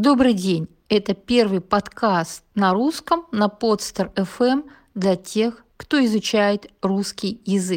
Добрый день! Это первый подкаст на русском на Podster FM эм для тех, кто изучает русский язык.